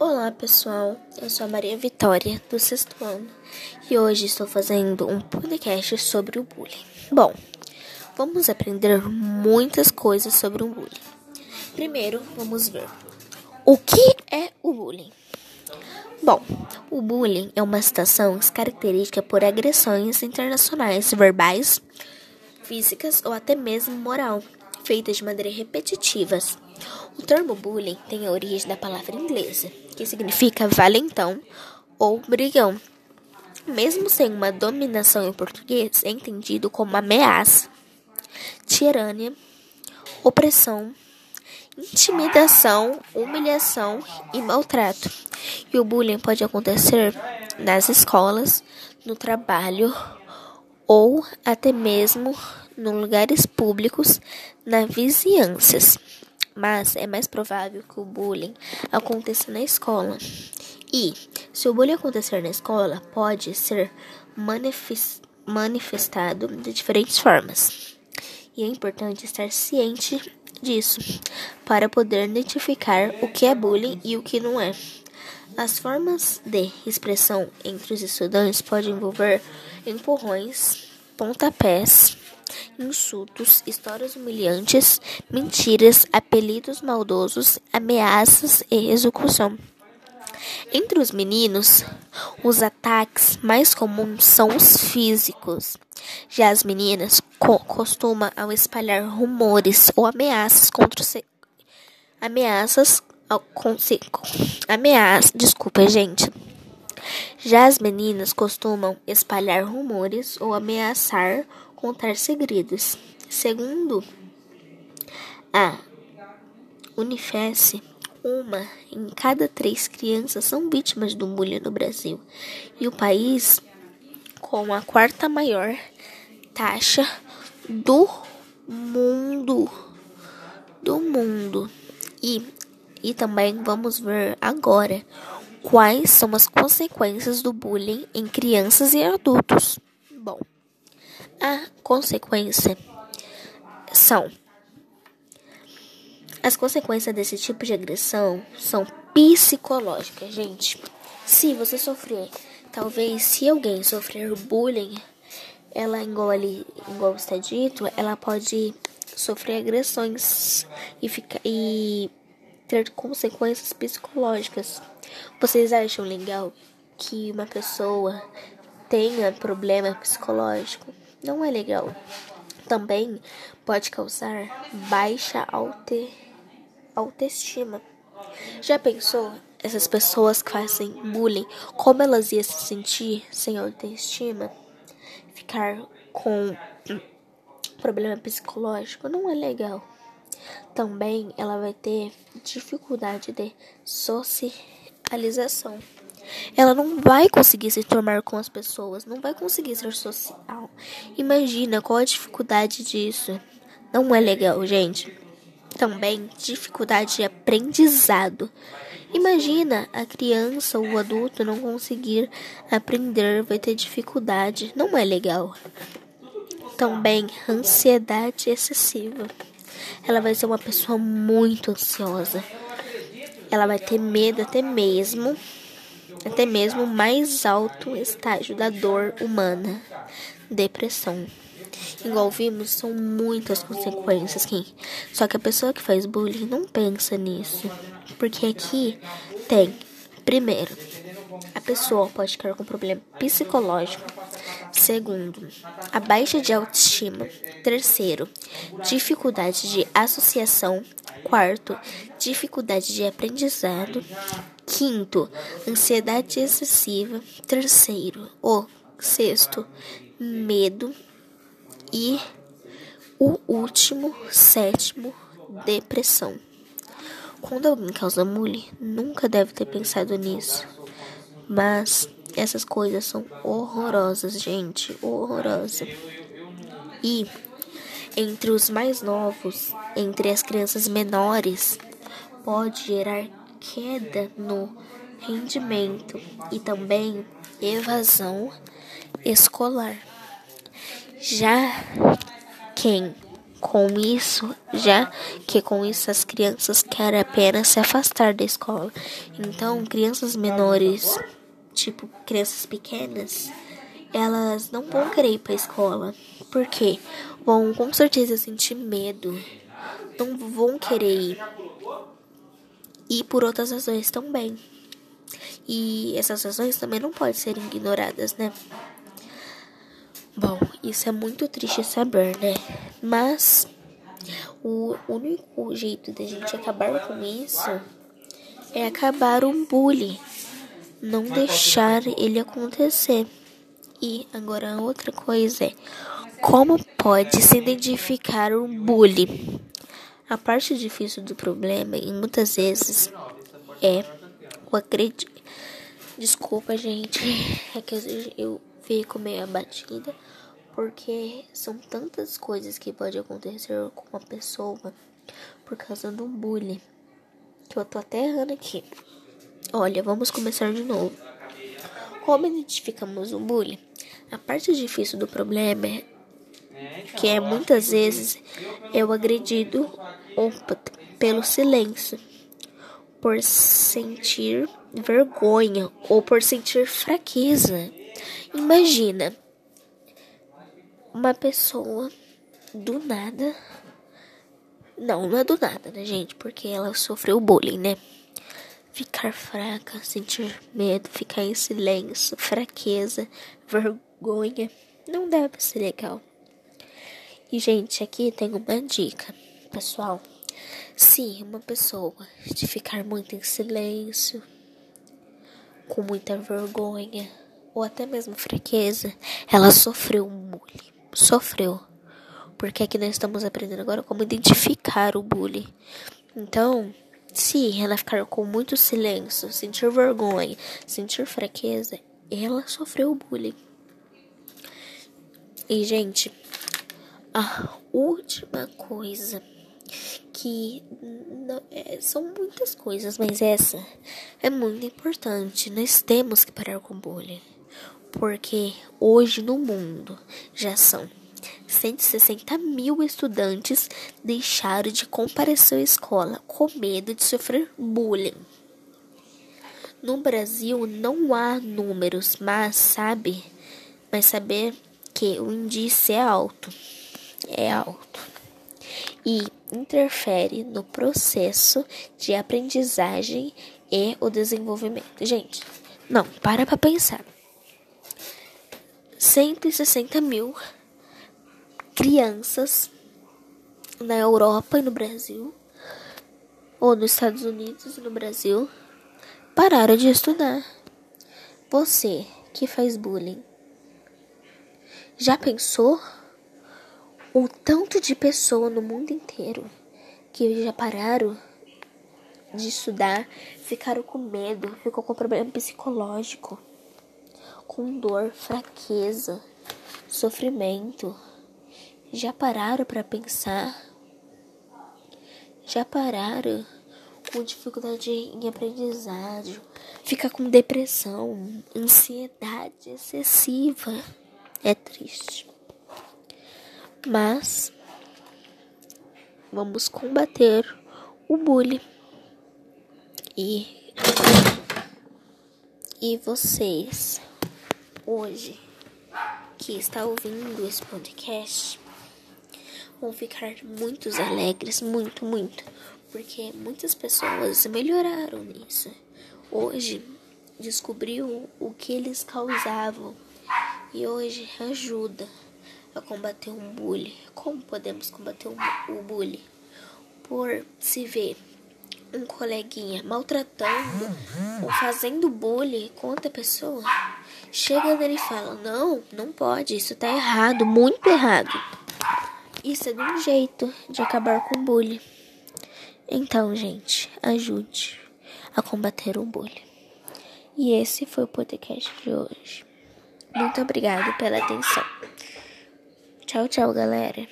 Olá pessoal, eu sou a Maria Vitória, do sexto ano, e hoje estou fazendo um podcast sobre o bullying. Bom, vamos aprender muitas coisas sobre o bullying. Primeiro, vamos ver o que é o bullying. Bom, o bullying é uma situação característica por agressões internacionais verbais, físicas ou até mesmo moral, feitas de maneira repetitiva. O termo bullying tem a origem da palavra inglesa, que significa valentão ou brigão. Mesmo sem uma dominação em português, é entendido como ameaça, tirania, opressão, intimidação, humilhação e maltrato. E o bullying pode acontecer nas escolas, no trabalho ou até mesmo em lugares públicos, nas vizinhanças. Mas é mais provável que o bullying aconteça na escola. E, se o bullying acontecer na escola, pode ser manifestado de diferentes formas. E é importante estar ciente disso para poder identificar o que é bullying e o que não é. As formas de expressão entre os estudantes podem envolver empurrões, pontapés, insultos, histórias humilhantes, mentiras, apelidos maldosos, ameaças e execução. Entre os meninos, os ataques mais comuns são os físicos. Já as meninas co costumam ao espalhar rumores ou ameaças contra os ameaças ao, com, ameaça, desculpa, gente. Já as meninas costumam espalhar rumores ou ameaçar contar segredos. Segundo a Unifes, uma em cada três crianças são vítimas do bullying no Brasil. E o país com a quarta maior taxa do mundo. Do mundo. E, e também vamos ver agora quais são as consequências do bullying em crianças e adultos. Bom, a consequência são as consequências desse tipo de agressão são psicológicas, gente. Se você sofrer, talvez se alguém sofrer bullying, ela engole, igual está dito, ela pode sofrer agressões e ficar e ter consequências psicológicas. Vocês acham legal que uma pessoa tenha problema psicológico? Não é legal. Também pode causar baixa aute, autoestima. Já pensou essas pessoas que fazem bullying, como elas iam se sentir sem autoestima? Ficar com problema psicológico não é legal. Também ela vai ter dificuldade de socialização. Ela não vai conseguir se tornar com as pessoas, não vai conseguir ser social. Imagina qual a dificuldade disso. Não é legal, gente. Também dificuldade de aprendizado. Imagina a criança ou o adulto não conseguir aprender, vai ter dificuldade. Não é legal. Também ansiedade excessiva. Ela vai ser uma pessoa muito ansiosa. Ela vai ter medo até mesmo até mesmo o mais alto estágio da dor humana, depressão. Igual vimos, são muitas consequências que só que a pessoa que faz bullying não pensa nisso, porque aqui tem primeiro, a pessoa pode ficar com problema psicológico. Segundo, a baixa de autoestima. Terceiro, dificuldade de associação. Quarto, dificuldade de aprendizado. Quinto, ansiedade excessiva. Terceiro, o sexto, medo. E o último, sétimo, depressão. Quando alguém causa bullying, nunca deve ter pensado nisso. Mas essas coisas são horrorosas, gente, horrorosa. E entre os mais novos, entre as crianças menores, pode gerar queda no rendimento e também evasão escolar. Já quem com isso, já que com isso as crianças querem apenas se afastar da escola. Então, crianças menores, tipo crianças pequenas, elas não vão querer ir para a escola. Por quê? Vão com certeza sentir medo. Não vão querer ir. E por outras razões também. E essas razões também não podem ser ignoradas, né? Bom, isso é muito triste saber, né? Mas o único jeito da gente acabar com isso é acabar o bullying, não deixar ele acontecer. E agora outra coisa é como pode se identificar o bullying? A parte difícil do problema e muitas vezes é o acredito. Desculpa, gente, é que eu fico meio abatida porque são tantas coisas que pode acontecer com uma pessoa por causa do bullying. Que eu tô até errando aqui. Olha, vamos começar de novo. Como identificamos o bullying? A parte difícil do problema é que é muitas vezes é o agredido pelo silêncio, por sentir vergonha ou por sentir fraqueza. Imagina uma pessoa do nada. Não, não é do nada, né, gente? Porque ela sofreu bullying, né? Ficar fraca, sentir medo, ficar em silêncio, fraqueza, vergonha. Não deve ser legal. E, gente, aqui tem uma dica, pessoal. Se uma pessoa de ficar muito em silêncio, com muita vergonha, ou até mesmo fraqueza, ela sofreu um bullying sofreu. Porque aqui nós estamos aprendendo agora como identificar o bullying. Então, se ela ficar com muito silêncio, sentir vergonha, sentir fraqueza, ela sofreu bullying. E, gente, a última coisa que não, é, são muitas coisas, mas essa é muito importante. Nós temos que parar com o bullying porque hoje no mundo já são 160 mil estudantes deixaram de comparecer à escola com medo de sofrer bullying. No Brasil não há números, mas sabe, mas saber que o índice é alto, é alto e interfere no processo de aprendizagem e o desenvolvimento. Gente, não, para para pensar. 160 mil crianças na Europa e no Brasil, ou nos Estados Unidos e no Brasil, pararam de estudar. Você que faz bullying, já pensou o tanto de pessoa no mundo inteiro que já pararam de estudar, ficaram com medo, ficou com problema psicológico? com dor, fraqueza, sofrimento. Já pararam para pensar? Já pararam com dificuldade em aprendizado? Fica com depressão, ansiedade excessiva. É triste. Mas vamos combater o bullying. E e vocês hoje que está ouvindo esse podcast vão ficar muito alegres, muito, muito, porque muitas pessoas melhoraram nisso. Hoje descobriu o que eles causavam e hoje ajuda a combater um bullying. Como podemos combater o bullying? Por se ver um coleguinha maltratando ou fazendo bullying com outra pessoa, chega nele e fala: Não, não pode, isso tá errado, muito errado. Isso é de um jeito de acabar com o bullying. Então, gente, ajude a combater o bullying. E esse foi o podcast de hoje. Muito obrigado pela atenção. Tchau, tchau, galera.